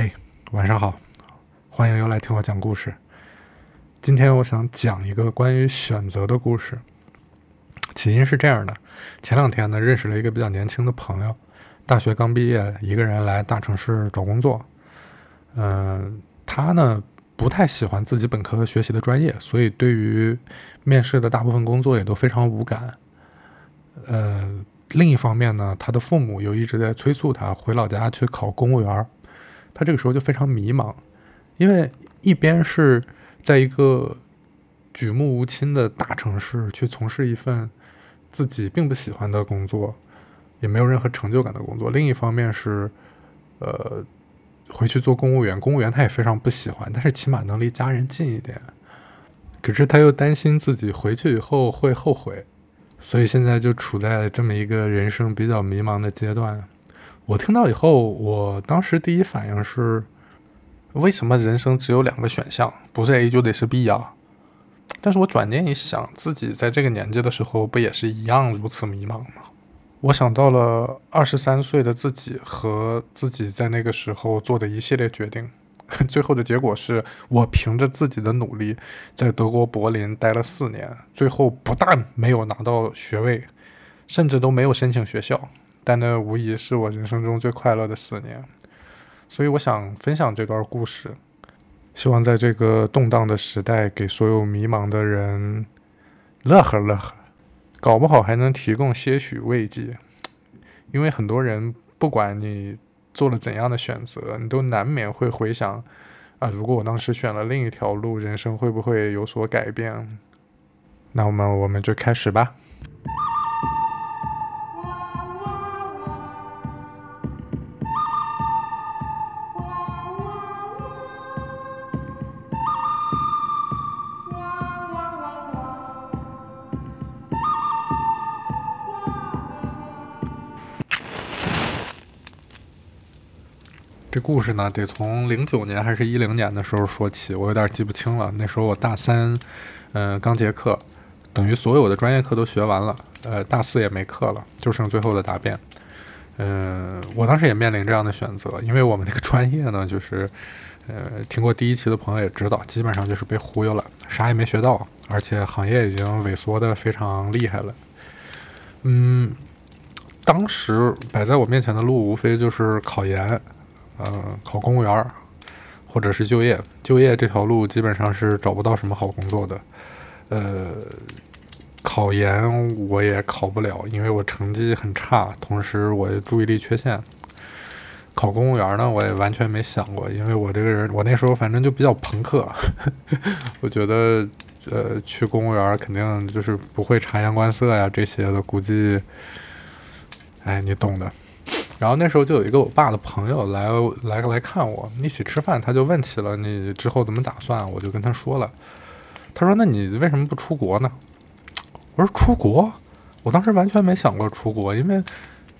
嘿，晚上好，欢迎又来听我讲故事。今天我想讲一个关于选择的故事。起因是这样的：前两天呢，认识了一个比较年轻的朋友，大学刚毕业，一个人来大城市找工作。嗯，他呢不太喜欢自己本科学习的专业，所以对于面试的大部分工作也都非常无感。呃，另一方面呢，他的父母又一直在催促他回老家去考公务员儿。他这个时候就非常迷茫，因为一边是在一个举目无亲的大城市去从事一份自己并不喜欢的工作，也没有任何成就感的工作；另一方面是，呃，回去做公务员，公务员他也非常不喜欢，但是起码能离家人近一点。可是他又担心自己回去以后会后悔，所以现在就处在这么一个人生比较迷茫的阶段。我听到以后，我当时第一反应是：为什么人生只有两个选项，不是 A 就得是 B 啊？但是我转念一想，自己在这个年纪的时候，不也是一样如此迷茫吗？我想到了二十三岁的自己和自己在那个时候做的一系列决定，最后的结果是我凭着自己的努力，在德国柏林待了四年，最后不但没有拿到学位，甚至都没有申请学校。但那无疑是我人生中最快乐的四年，所以我想分享这段故事，希望在这个动荡的时代，给所有迷茫的人乐呵乐呵，搞不好还能提供些许慰藉。因为很多人，不管你做了怎样的选择，你都难免会回想：啊，如果我当时选了另一条路，人生会不会有所改变？那我们我们就开始吧。故事呢，得从零九年还是一零年的时候说起，我有点记不清了。那时候我大三，嗯，刚结课，等于所有的专业课都学完了，呃，大四也没课了，就剩最后的答辩。嗯，我当时也面临这样的选择，因为我们那个专业呢，就是，呃，听过第一期的朋友也知道，基本上就是被忽悠了，啥也没学到，而且行业已经萎缩的非常厉害了。嗯，当时摆在我面前的路，无非就是考研。嗯，考公务员儿，或者是就业，就业这条路基本上是找不到什么好工作的。呃，考研我也考不了，因为我成绩很差，同时我注意力缺陷。考公务员呢，我也完全没想过，因为我这个人，我那时候反正就比较朋克，我觉得，呃，去公务员肯定就是不会察言观色呀，这些的，估计，哎，你懂的。然后那时候就有一个我爸的朋友来来来看我，一起吃饭，他就问起了你之后怎么打算，我就跟他说了，他说那你为什么不出国呢？我说出国，我当时完全没想过出国，因为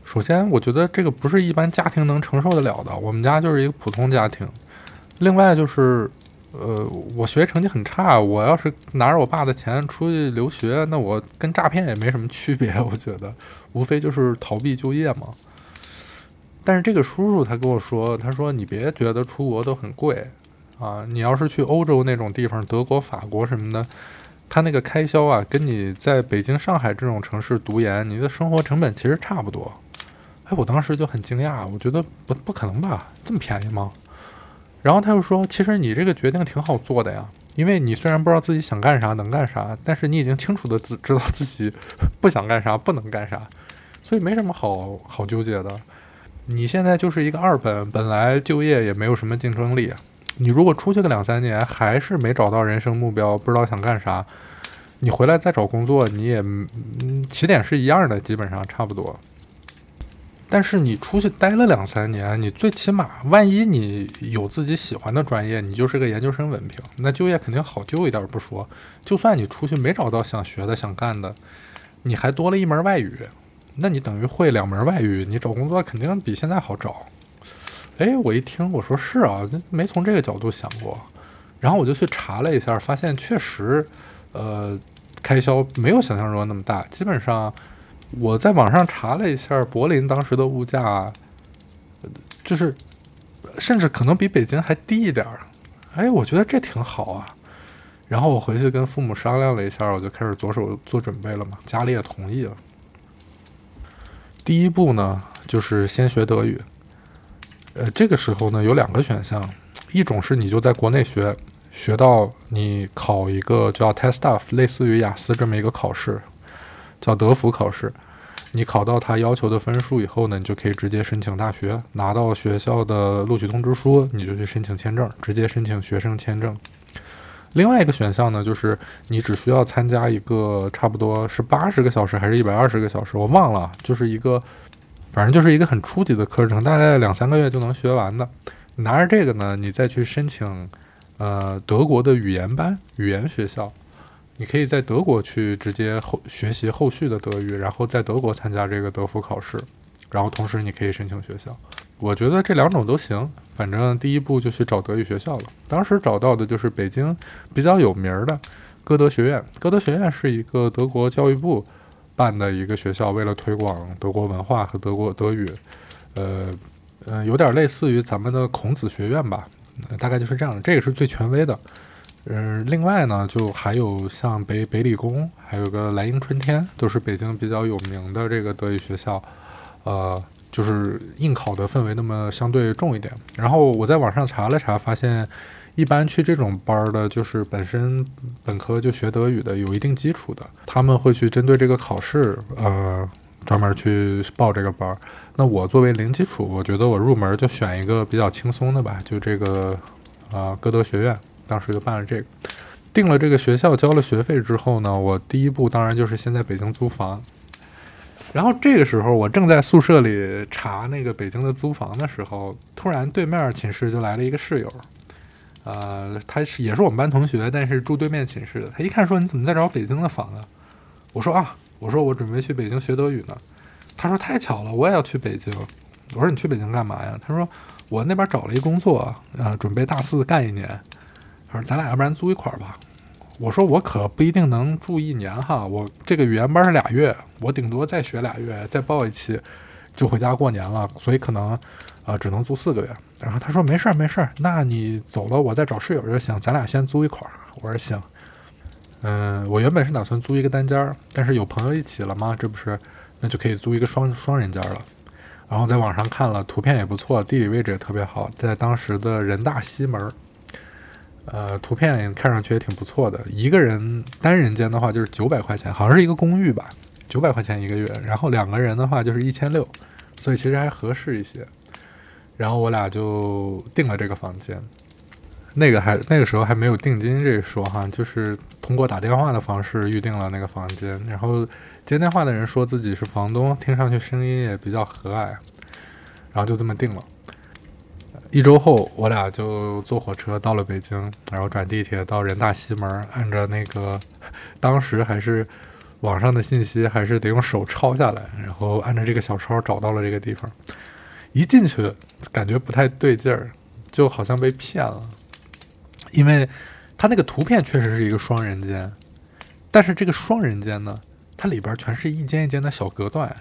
首先我觉得这个不是一般家庭能承受得了的，我们家就是一个普通家庭，另外就是呃我学习成绩很差，我要是拿着我爸的钱出去留学，那我跟诈骗也没什么区别，我觉得无非就是逃避就业嘛。但是这个叔叔他跟我说，他说你别觉得出国都很贵，啊，你要是去欧洲那种地方，德国、法国什么的，他那个开销啊，跟你在北京、上海这种城市读研，你的生活成本其实差不多。哎，我当时就很惊讶，我觉得不不可能吧，这么便宜吗？然后他又说，其实你这个决定挺好做的呀，因为你虽然不知道自己想干啥、能干啥，但是你已经清楚的知知道自己 不想干啥、不能干啥，所以没什么好好纠结的。你现在就是一个二本，本来就业也没有什么竞争力。你如果出去个两三年，还是没找到人生目标，不知道想干啥，你回来再找工作，你也起点是一样的，基本上差不多。但是你出去待了两三年，你最起码，万一你有自己喜欢的专业，你就是个研究生文凭，那就业肯定好就一点不说。就算你出去没找到想学的、想干的，你还多了一门外语。那你等于会两门外语，你找工作肯定比现在好找。哎，我一听，我说是啊，没从这个角度想过。然后我就去查了一下，发现确实，呃，开销没有想象中那么大。基本上，我在网上查了一下柏林当时的物价，就是甚至可能比北京还低一点儿。哎，我觉得这挺好啊。然后我回去跟父母商量了一下，我就开始着手做准备了嘛。家里也同意了。第一步呢，就是先学德语。呃，这个时候呢，有两个选项，一种是你就在国内学，学到你考一个叫 TestDaF，类似于雅思这么一个考试，叫德福考试。你考到他要求的分数以后呢，你就可以直接申请大学，拿到学校的录取通知书，你就去申请签证，直接申请学生签证。另外一个选项呢，就是你只需要参加一个差不多是八十个小时还是一百二十个小时，我忘了，就是一个，反正就是一个很初级的课程，大概两三个月就能学完的。拿着这个呢，你再去申请，呃，德国的语言班、语言学校。你可以在德国去直接后学习后续的德语，然后在德国参加这个德福考试，然后同时你可以申请学校。我觉得这两种都行，反正第一步就去找德语学校了。当时找到的就是北京比较有名的歌德学院。歌德学院是一个德国教育部办的一个学校，为了推广德国文化和德国德语，呃，嗯，有点类似于咱们的孔子学院吧，大概就是这样。这个是最权威的。嗯，另外呢，就还有像北北理工，还有个莱茵春天，都是北京比较有名的这个德语学校。呃，就是应考的氛围那么相对重一点。然后我在网上查了查，发现一般去这种班儿的，就是本身本科就学德语的，有一定基础的，他们会去针对这个考试，呃，专门去报这个班儿。那我作为零基础，我觉得我入门就选一个比较轻松的吧，就这个啊，歌德学院。当时就办了这个，定了这个学校，交了学费之后呢，我第一步当然就是先在北京租房。然后这个时候，我正在宿舍里查那个北京的租房的时候，突然对面寝室就来了一个室友，呃，他是也是我们班同学，但是住对面寝室的。他一看说：“你怎么在找北京的房啊？”我说：“啊，我说我准备去北京学德语呢。”他说：“太巧了，我也要去北京。”我说：“你去北京干嘛呀？”他说：“我那边找了一工作，呃，准备大四干一年。”他说：“咱俩要不然租一块儿吧？”我说：“我可不一定能住一年哈，我这个语言班是俩月，我顶多再学俩月，再报一期就回家过年了，所以可能啊只能租四个月。”然后他说：“没事儿，没事儿，那你走了，我再找室友就行，咱俩先租一块儿。”我说：“行。”嗯，我原本是打算租一个单间儿，但是有朋友一起了嘛，这不是那就可以租一个双双人间了。然后在网上看了图片也不错，地理位置也特别好，在当时的人大西门儿。呃，图片看上去也挺不错的。一个人单人间的话就是九百块钱，好像是一个公寓吧，九百块钱一个月。然后两个人的话就是一千六，所以其实还合适一些。然后我俩就订了这个房间。那个还那个时候还没有定金这一说哈，就是通过打电话的方式预定了那个房间。然后接电话的人说自己是房东，听上去声音也比较和蔼，然后就这么定了。一周后，我俩就坐火车到了北京，然后转地铁到人大西门，按照那个 当时还是网上的信息，还是得用手抄下来，然后按照这个小抄找到了这个地方。一进去，感觉不太对劲儿，就好像被骗了，因为它那个图片确实是一个双人间，但是这个双人间呢，它里边全是一间一间的小隔断，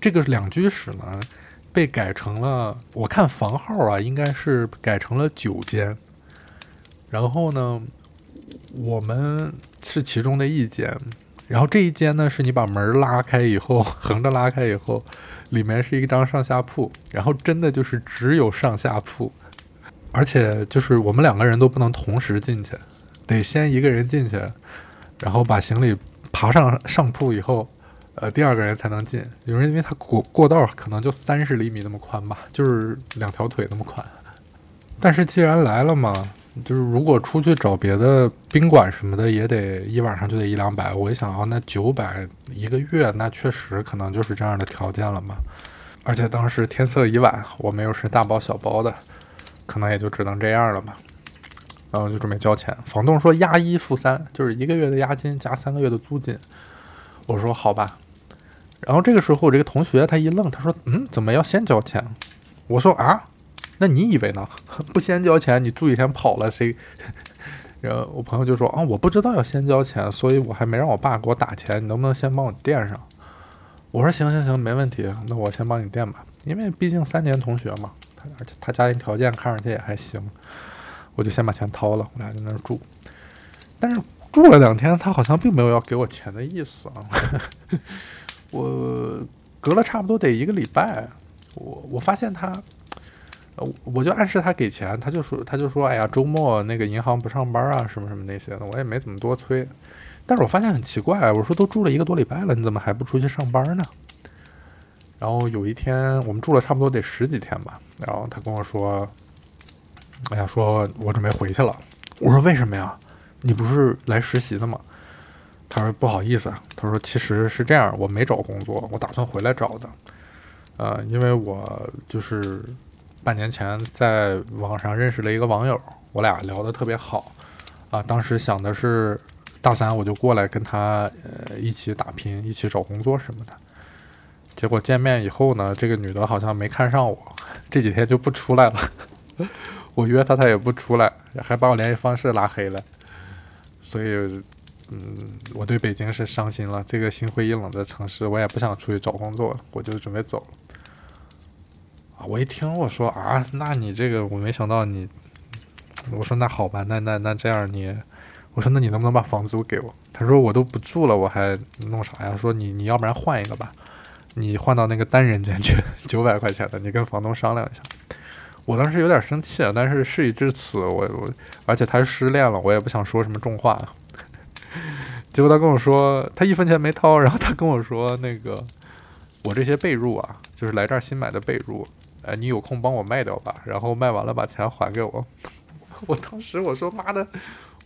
这个两居室呢。被改成了，我看房号啊，应该是改成了九间。然后呢，我们是其中的一间。然后这一间呢，是你把门拉开以后，横着拉开以后，里面是一张上下铺。然后真的就是只有上下铺，而且就是我们两个人都不能同时进去，得先一个人进去，然后把行李爬上上铺以后。呃，第二个人才能进，有人因为他过过道可能就三十厘米那么宽吧，就是两条腿那么宽。但是既然来了嘛，就是如果出去找别的宾馆什么的，也得一晚上就得一两百。我一想啊，那九百一个月，那确实可能就是这样的条件了嘛。而且当时天色已晚，我们又是大包小包的，可能也就只能这样了嘛。然后就准备交钱，房东说押一付三，就是一个月的押金加三个月的租金。我说好吧。然后这个时候，我这个同学他一愣，他说：“嗯，怎么要先交钱？”我说：“啊，那你以为呢？不先交钱，你住几天跑了谁？” 然后我朋友就说：“啊，我不知道要先交钱，所以我还没让我爸给我打钱。你能不能先帮我垫上？”我说：“行行行，没问题，那我先帮你垫吧，因为毕竟三年同学嘛。”而且他家庭条件看上去也还行，我就先把钱掏了，我俩在那儿住。但是住了两天，他好像并没有要给我钱的意思啊。我隔了差不多得一个礼拜，我我发现他，呃，我就暗示他给钱，他就说他就说，哎呀，周末那个银行不上班啊，什么什么那些的，我也没怎么多催。但是我发现很奇怪，我说都住了一个多礼拜了，你怎么还不出去上班呢？然后有一天我们住了差不多得十几天吧，然后他跟我说，哎呀，说我准备回去了。我说为什么呀？你不是来实习的吗？他说不好意思，他说其实是这样，我没找工作，我打算回来找的。呃，因为我就是半年前在网上认识了一个网友，我俩聊得特别好啊。当时想的是大三我就过来跟他呃一起打拼，一起找工作什么的。结果见面以后呢，这个女的好像没看上我，这几天就不出来了。我约她，她也不出来，还把我联系方式拉黑了。所以，嗯，我对北京是伤心了。这个心灰意冷的城市，我也不想出去找工作了，我就准备走了。啊，我一听我说啊，那你这个我没想到你，我说那好吧，那那那这样你，我说那你能不能把房租给我？他说我都不住了，我还弄啥呀？说你你要不然换一个吧，你换到那个单人间去，九百块钱的，你跟房东商量一下。我当时有点生气，但是事已至此，我我，而且他失恋了，我也不想说什么重话。结果他跟我说，他一分钱没掏，然后他跟我说，那个我这些被褥啊，就是来这儿新买的被褥，哎，你有空帮我卖掉吧，然后卖完了把钱还给我。我当时我说妈的，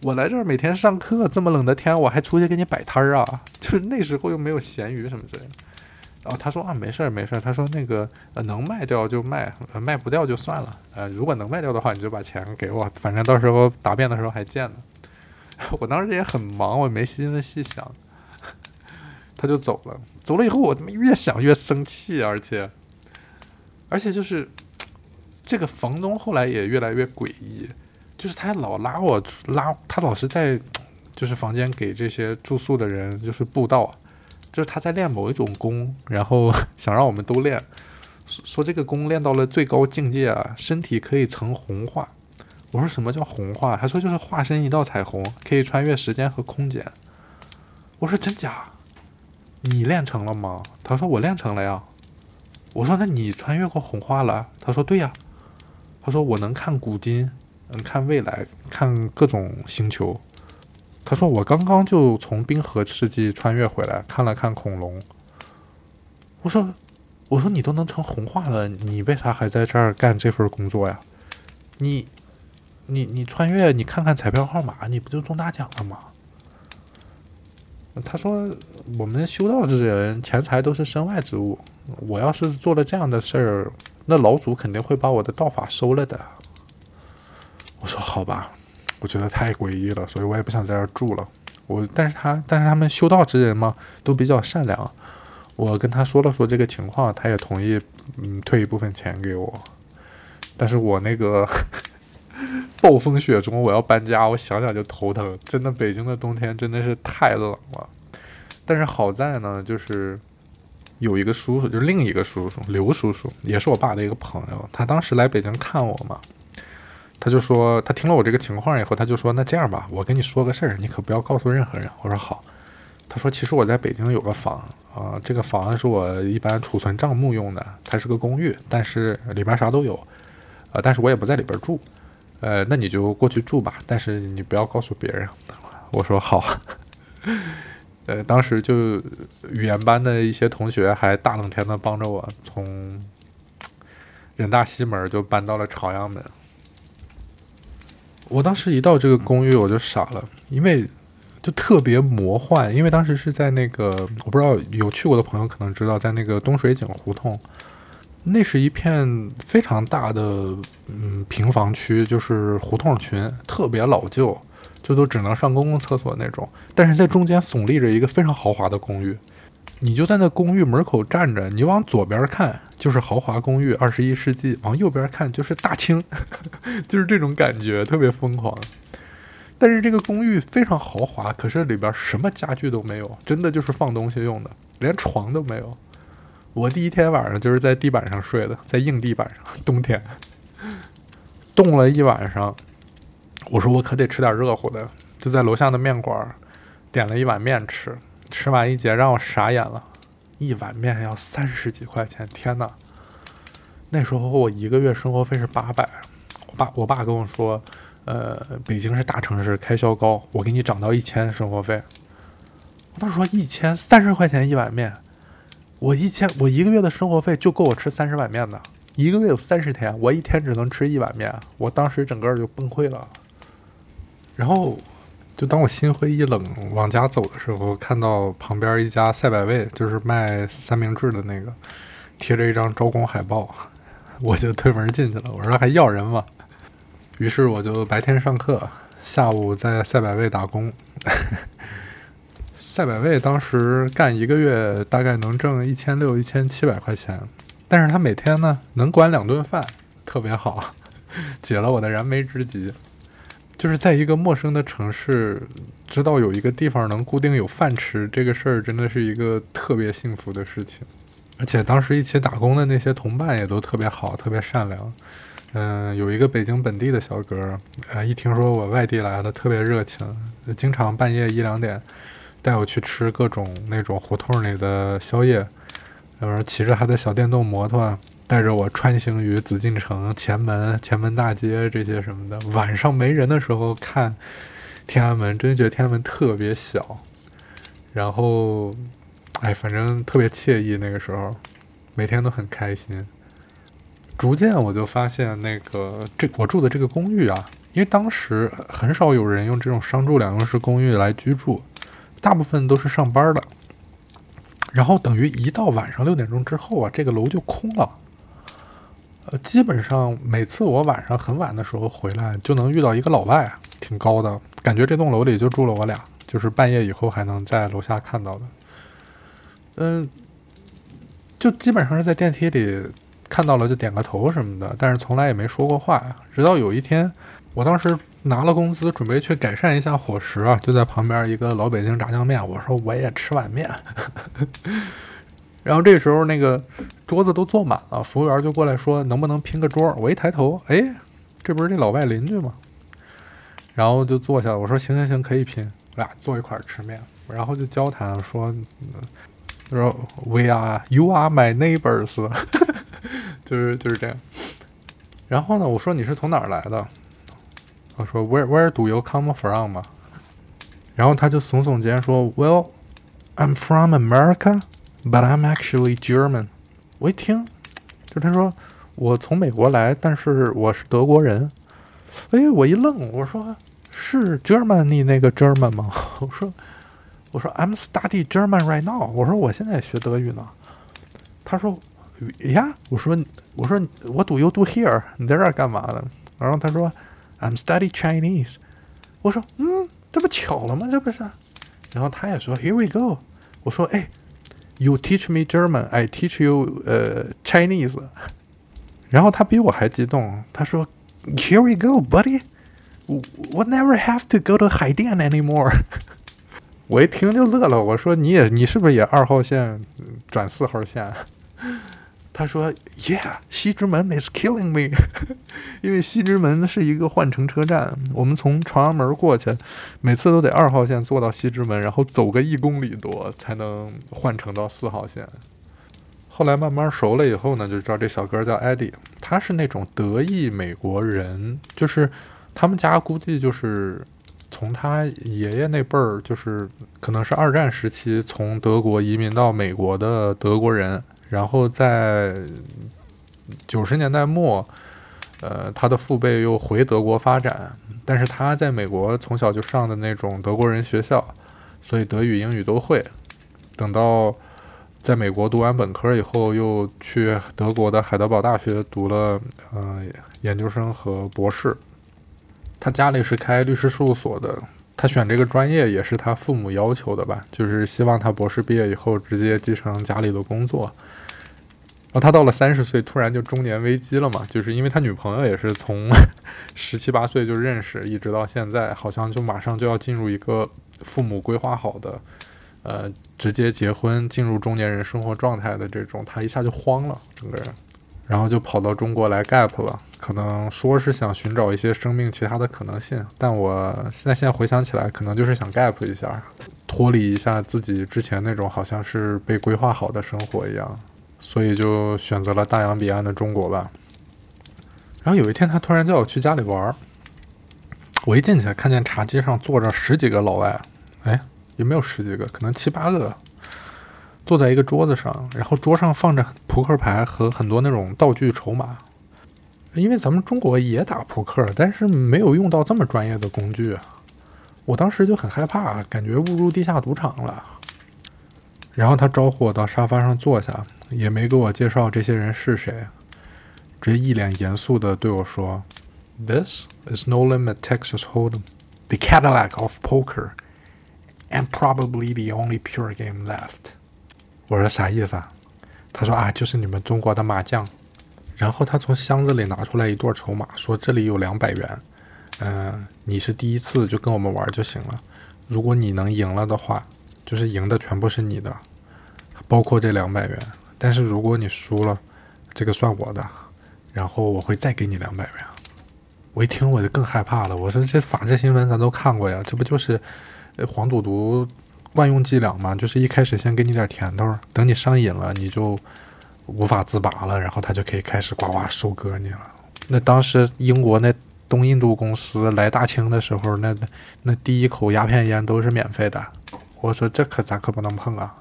我来这儿每天上课，这么冷的天，我还出去给你摆摊儿啊，就是那时候又没有闲鱼什么之类的。然后他说啊，没事儿没事儿。他说那个能卖掉就卖，卖不掉就算了。呃如果能卖掉的话，你就把钱给我，反正到时候答辩的时候还见呢。我当时也很忙，我没心思细想。他就走了，走了以后我他妈越想越生气，而且而且就是这个房东后来也越来越诡异，就是他老拉我拉，他老是在就是房间给这些住宿的人就是布道。就是他在练某一种功，然后 想让我们都练，说这个功练到了最高境界啊，身体可以成红化。我说什么叫红化？他说就是化身一道彩虹，可以穿越时间和空间。我说真假？你练成了吗？他说我练成了呀。我说那你穿越过红化了？他说对呀。他说我能看古今，能看未来，看各种星球。他说：“我刚刚就从冰河世纪穿越回来，看了看恐龙。”我说：“我说你都能成红化了，你为啥还在这儿干这份工作呀？你、你、你穿越，你看看彩票号码，你不就中大奖了吗？”他说：“我们修道之人，钱财都是身外之物。我要是做了这样的事儿，那老祖肯定会把我的道法收了的。”我说：“好吧。”我觉得太诡异了，所以我也不想在这儿住了。我，但是他，但是他们修道之人嘛，都比较善良。我跟他说了说这个情况，他也同意，嗯，退一部分钱给我。但是我那个暴风雪中我要搬家，我想想就头疼。真的，北京的冬天真的是太冷了。但是好在呢，就是有一个叔叔，就是另一个叔叔刘叔叔，也是我爸的一个朋友。他当时来北京看我嘛。他就说，他听了我这个情况以后，他就说：“那这样吧，我跟你说个事儿，你可不要告诉任何人。”我说：“好。”他说：“其实我在北京有个房啊，这个房是我一般储存账目用的，它是个公寓，但是里边啥都有，呃，但是我也不在里边住，呃，那你就过去住吧，但是你不要告诉别人。”我说：“好。”呃，当时就语言班的一些同学还大冷天的帮着我从人大西门就搬到了朝阳门。我当时一到这个公寓，我就傻了，因为就特别魔幻。因为当时是在那个，我不知道有去过的朋友可能知道，在那个东水井胡同，那是一片非常大的嗯平房区，就是胡同群，特别老旧，就都只能上公共厕所那种。但是在中间耸立着一个非常豪华的公寓。你就在那公寓门口站着，你往左边看就是豪华公寓，二十一世纪；往右边看就是大清，就是这种感觉，特别疯狂。但是这个公寓非常豪华，可是里边什么家具都没有，真的就是放东西用的，连床都没有。我第一天晚上就是在地板上睡的，在硬地板上，冬天冻了一晚上。我说我可得吃点热乎的，就在楼下的面馆点了一碗面吃。吃完一节让我傻眼了，一碗面要三十几块钱，天呐！那时候我一个月生活费是八百，我爸我爸跟我说，呃，北京是大城市，开销高，我给你涨到一千生活费。我当时说一千三十块钱一碗面，我一千我一个月的生活费就够我吃三十碗面的，一个月有三十天，我一天只能吃一碗面，我当时整个就崩溃了。然后，就当我心灰意冷往家走的时候，看到旁边一家赛百味，就是卖三明治的那个，贴着一张招工海报。我就推门进去了，我说还要人吗？于是我就白天上课，下午在赛百味打工。赛百味当时干一个月大概能挣一千六、一千七百块钱，但是他每天呢能管两顿饭，特别好，解了我的燃眉之急。就是在一个陌生的城市，知道有一个地方能固定有饭吃，这个事儿真的是一个特别幸福的事情。而且当时一起打工的那些同伴也都特别好，特别善良。嗯，有一个北京本地的小哥，呃，一听说我外地来的，特别热情，经常半夜一两点带我去吃各种那种胡同里的宵夜，然后骑着他的小电动摩托，带着我穿行于紫禁城前门、前门大街这些什么的。晚上没人的时候看天安门，真觉得天安门特别小。然后。哎，反正特别惬意，那个时候每天都很开心。逐渐我就发现，那个这我住的这个公寓啊，因为当时很少有人用这种商住两用式公寓来居住，大部分都是上班的。然后等于一到晚上六点钟之后啊，这个楼就空了。呃，基本上每次我晚上很晚的时候回来，就能遇到一个老外，挺高的，感觉这栋楼里就住了我俩，就是半夜以后还能在楼下看到的。嗯，就基本上是在电梯里看到了就点个头什么的，但是从来也没说过话。直到有一天，我当时拿了工资，准备去改善一下伙食啊，就在旁边一个老北京炸酱面，我说我也吃碗面。然后这时候那个桌子都坐满了，服务员就过来说能不能拼个桌。我一抬头，哎，这不是这老外邻居吗？然后就坐下了，我说行行行，可以拼，我俩坐一块儿吃面，然后就交谈说。说 We are, you are my neighbors，就是就是这样。然后呢，我说你是从哪儿来的？我说 Where Where do you come from 嘛？然后他就耸耸肩说 Well, I'm from America, but I'm actually German。我一听，就他说我从美国来，但是我是德国人。哎，我一愣，我说是 Germany 那个 German 吗？我说。我说 I'm study German right now。我说我现在学德语呢。他说呀，我说我说 What do you do here？你在这儿干嘛的？然后他说 I'm study Chinese。我说嗯，这不巧了吗？这不是？然后他也说 Here we go。我说哎，You teach me German，I teach you 呃 Chinese。然后他比我还激动，他说 Here we go, buddy。We never have to go to 海淀 anymore。我一听就乐了，我说你也你是不是也二号线转四号线？他说，Yeah，西直门 is killing me，因为西直门是一个换乘车站，我们从朝阳门过去，每次都得二号线坐到西直门，然后走个一公里多才能换乘到四号线。后来慢慢熟了以后呢，就知道这小哥叫艾迪，他是那种德裔美国人，就是他们家估计就是。从他爷爷那辈儿，就是可能是二战时期从德国移民到美国的德国人，然后在九十年代末，呃，他的父辈又回德国发展，但是他在美国从小就上的那种德国人学校，所以德语、英语都会。等到在美国读完本科以后，又去德国的海德堡大学读了呃研究生和博士。他家里是开律师事务所的，他选这个专业也是他父母要求的吧，就是希望他博士毕业以后直接继承家里的工作。然后他到了三十岁，突然就中年危机了嘛，就是因为他女朋友也是从 十七八岁就认识，一直到现在，好像就马上就要进入一个父母规划好的呃，直接结婚进入中年人生活状态的这种，他一下就慌了，整个人，然后就跑到中国来 gap 了。可能说是想寻找一些生命其他的可能性，但我现在现在回想起来，可能就是想 gap 一下，脱离一下自己之前那种好像是被规划好的生活一样，所以就选择了大洋彼岸的中国吧。然后有一天，他突然叫我去家里玩儿，我一进去看见茶几上坐着十几个老外，哎，也没有十几个，可能七八个，坐在一个桌子上，然后桌上放着扑克牌和很多那种道具筹码。因为咱们中国也打扑克，但是没有用到这么专业的工具，我当时就很害怕，感觉误入地下赌场了。然后他招呼我到沙发上坐下，也没给我介绍这些人是谁，直接一脸严肃地对我说：“This is No Limit Texas Hold'em, the Cadillac of poker, and probably the only pure game left。”我说啥意思啊？他说啊，就是你们中国的麻将。然后他从箱子里拿出来一对筹码，说：“这里有两百元，嗯，你是第一次就跟我们玩就行了。如果你能赢了的话，就是赢的全部是你的，包括这两百元。但是如果你输了，这个算我的，然后我会再给你两百元。”我一听我就更害怕了，我说：“这法制新闻咱都看过呀，这不就是黄赌毒万用伎俩吗？就是一开始先给你点甜头，等你上瘾了，你就。”无法自拔了，然后他就可以开始呱呱收割你了。那当时英国那东印度公司来大清的时候，那那第一口鸦片烟都是免费的。我说这可咱可不能碰啊！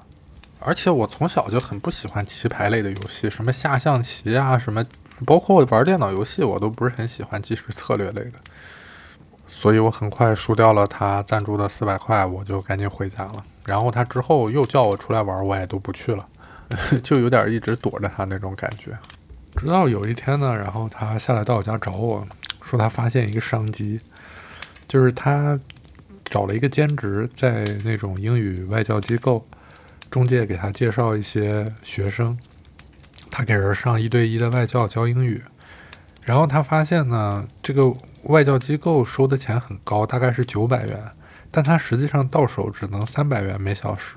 而且我从小就很不喜欢棋牌类的游戏，什么下象棋啊，什么包括玩电脑游戏，我都不是很喜欢即时策略类的。所以我很快输掉了他赞助的四百块，我就赶紧回家了。然后他之后又叫我出来玩，我也都不去了。就有点一直躲着他那种感觉，直到有一天呢，然后他下来到我家找我说他发现一个商机，就是他找了一个兼职，在那种英语外教机构，中介给他介绍一些学生，他给人上一对一的外教教英语，然后他发现呢，这个外教机构收的钱很高，大概是九百元，但他实际上到手只能三百元每小时。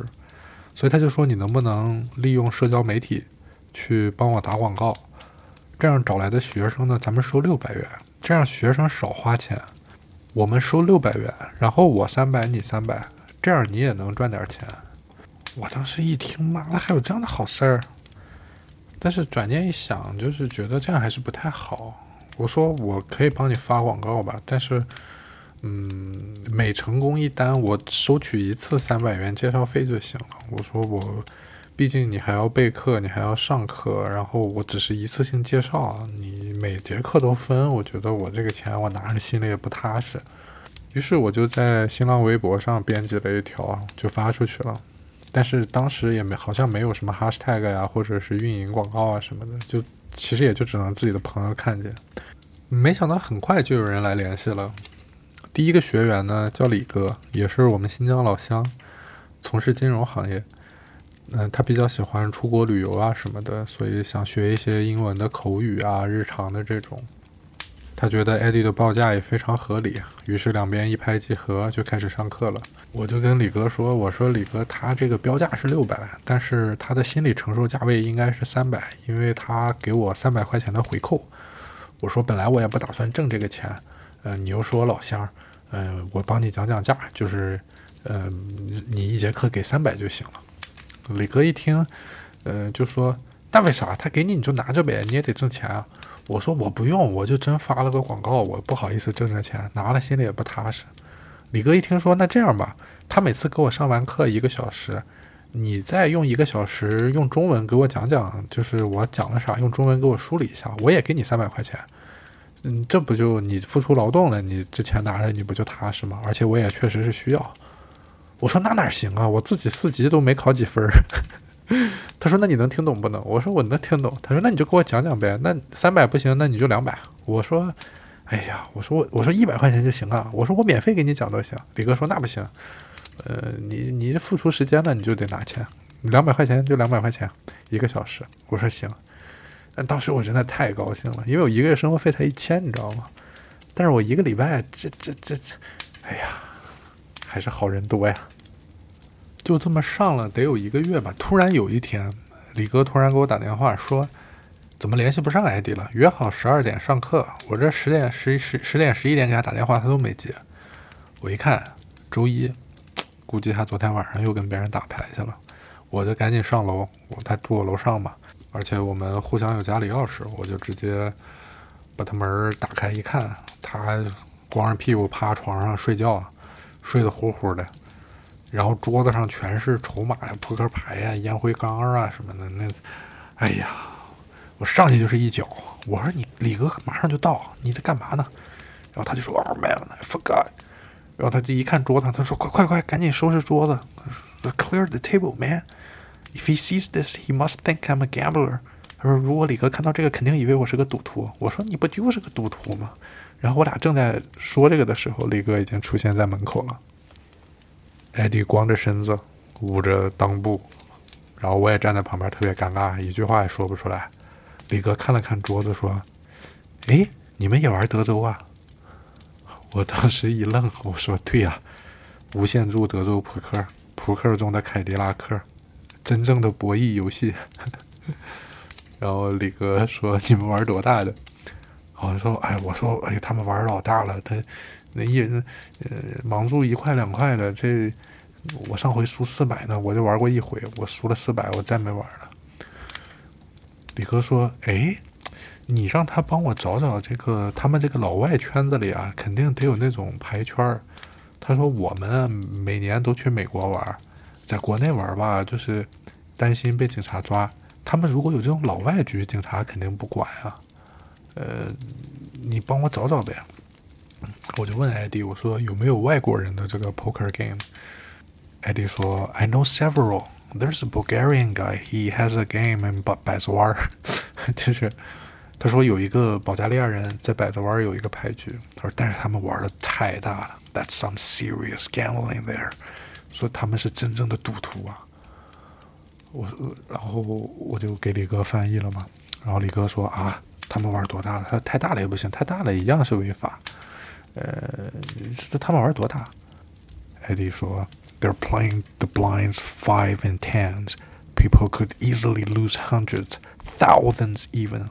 所以他就说：“你能不能利用社交媒体去帮我打广告？这样找来的学生呢，咱们收六百元，这样学生少花钱。我们收六百元，然后我三百，你三百，这样你也能赚点钱。”我当时一听，妈的，还有这样的好事儿！但是转念一想，就是觉得这样还是不太好。我说：“我可以帮你发广告吧，但是……”嗯，每成功一单，我收取一次三百元介绍费就行了。我说我，毕竟你还要备课，你还要上课，然后我只是一次性介绍，你每节课都分，我觉得我这个钱我拿着心里也不踏实。于是我就在新浪微博上编辑了一条，就发出去了。但是当时也没好像没有什么 hashtag 呀，或者是运营广告啊什么的，就其实也就只能自己的朋友看见。没想到很快就有人来联系了。第一个学员呢叫李哥，也是我们新疆老乡，从事金融行业。嗯，他比较喜欢出国旅游啊什么的，所以想学一些英文的口语啊、日常的这种。他觉得 Eddie 的报价也非常合理，于是两边一拍即合，就开始上课了。我就跟李哥说：“我说李哥，他这个标价是六百，但是他的心理承受价位应该是三百，因为他给我三百块钱的回扣。”我说：“本来我也不打算挣这个钱，嗯，你又是我老乡。”嗯，我帮你讲讲价，就是，嗯，你一节课给三百就行了。李哥一听，呃，就说，那为啥他给你你就拿着呗，你也得挣钱啊。我说我不用，我就真发了个广告，我不好意思挣这钱，拿了心里也不踏实。李哥一听说，那这样吧，他每次给我上完课一个小时，你再用一个小时用中文给我讲讲，就是我讲了啥，用中文给我梳理一下，我也给你三百块钱。嗯，这不就你付出劳动了，你这钱拿着你不就踏实吗？而且我也确实是需要。我说那哪行啊，我自己四级都没考几分儿。他说那你能听懂不能？我说我能听懂。他说那你就给我讲讲呗。那三百不行，那你就两百。我说，哎呀，我说我我说一百块钱就行啊。我说我免费给你讲都行。李哥说那不行，呃，你你付出时间了，你就得拿钱。两百块钱就两百块钱一个小时。我说行。但当时我真的太高兴了，因为我一个月生活费才一千，你知道吗？但是我一个礼拜，这这这这，哎呀，还是好人多呀。就这么上了得有一个月吧。突然有一天，李哥突然给我打电话说，怎么联系不上艾迪了？约好十二点上课，我这十点十十十点十一点给他打电话，他都没接。我一看，周一，估计他昨天晚上又跟别人打牌去了。我就赶紧上楼，我他住我楼上嘛，而且我们互相有家里钥匙，我就直接把他门打开一看，他光着屁股趴床上睡觉，睡得呼呼的。然后桌子上全是筹码呀、扑克牌呀、烟灰缸啊什么的。那，哎呀，我上去就是一脚。我说你李哥马上就到，你在干嘛呢？然后他就说：“Oh man, I forgot。”然后他就一看桌子，他说：“快快快，赶紧收拾桌子，clear the table, man. If he sees this, he must think I'm a gambler。”他说：“如果李哥看到这个，肯定以为我是个赌徒。”我说：“你不就是个赌徒吗？”然后我俩正在说这个的时候，李哥已经出现在门口了。艾迪光着身子，捂着裆部，然后我也站在旁边，特别尴尬，一句话也说不出来。李哥看了看桌子，说：“哎，你们也玩德州啊？”我当时一愣，我说：“对呀，无限注德州扑克，扑克中的凯迪拉克，真正的博弈游戏。”然后李哥说：“你们玩多大的？”我说：“哎，我说，哎，他们玩老大了，他。”那一人，呃，盲注一块两块的，这我上回输四百呢，我就玩过一回，我输了四百，我再没玩了。李哥说：“哎，你让他帮我找找这个，他们这个老外圈子里啊，肯定得有那种牌圈。”他说：“我们每年都去美国玩，在国内玩吧，就是担心被警察抓。他们如果有这种老外局，警察肯定不管啊。呃，你帮我找找呗。”我就问艾迪，我说有没有外国人的这个 poker game？艾迪说，I know several. There's a Bulgarian guy. He has a game in 百百子湾。就是他说有一个保加利亚人在百子湾有一个牌局。他说，但是他们玩的太大了。That's some serious gambling there。说他们是真正的赌徒啊。我然后我就给李哥翻译了嘛。然后李哥说啊，他们玩多大了？他太大了也不行，太大了一样是违法。呃，这他们玩多大？艾迪说：“They're playing the blinds five and tens. People could easily lose hundreds, thousands even。”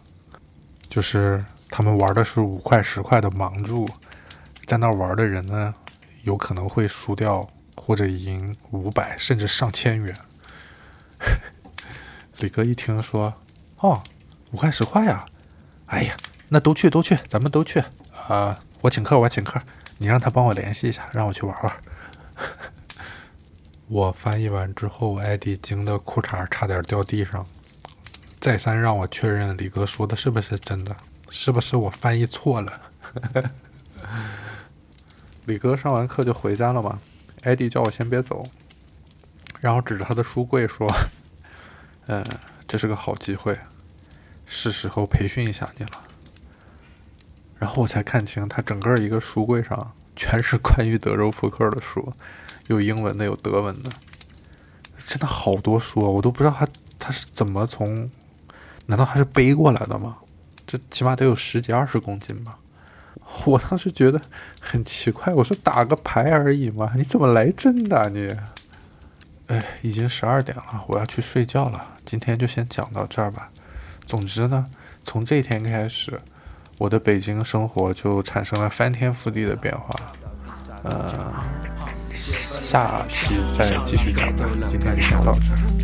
就是他们玩的是五块、十块的盲注，在那玩的人呢，有可能会输掉或者赢五百甚至上千元。李哥一听说：“哦，五块、十块呀！哎呀，那都去，都去，咱们都去啊！”我请客，我请客，你让他帮我联系一下，让我去玩玩。我翻译完之后，艾迪惊得裤衩差点掉地上，再三让我确认李哥说的是不是真的，是不是我翻译错了。李哥上完课就回家了嘛，艾迪叫我先别走，然后指着他的书柜说：“嗯，这是个好机会，是时候培训一下你了。”然后我才看清，他整个一个书柜上全是关于德州扑克的书，有英文的，有德文的，真的好多书啊！我都不知道他他是怎么从，难道他是背过来的吗？这起码得有十几二十公斤吧！我当时觉得很奇怪，我说打个牌而已嘛，你怎么来真的你？哎，已经十二点了，我要去睡觉了。今天就先讲到这儿吧。总之呢，从这天开始。我的北京生活就产生了翻天覆地的变化，呃，下期再继续讲吧，今天就讲到这。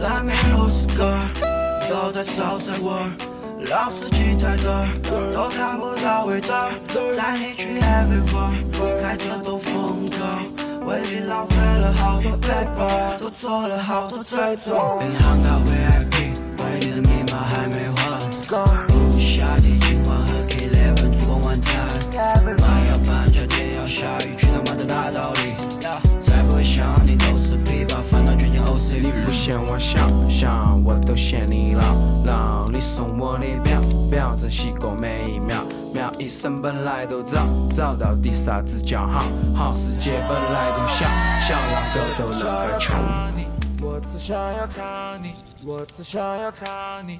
外面都是歌，都在烧山窝，老司机太多，都看不到味道。带你去 everywhere，开车都疯狗，为你浪费了好多 paper，都做了好多追踪。银行到 VIP，为你的密码还没换。想我小小，我都嫌你老老。你送我的表表，珍惜过每一秒秒。一生本来都早，早到底啥子叫好？好世界本来都小，小两个都能够求。我只想要擦你，我只想要擦你。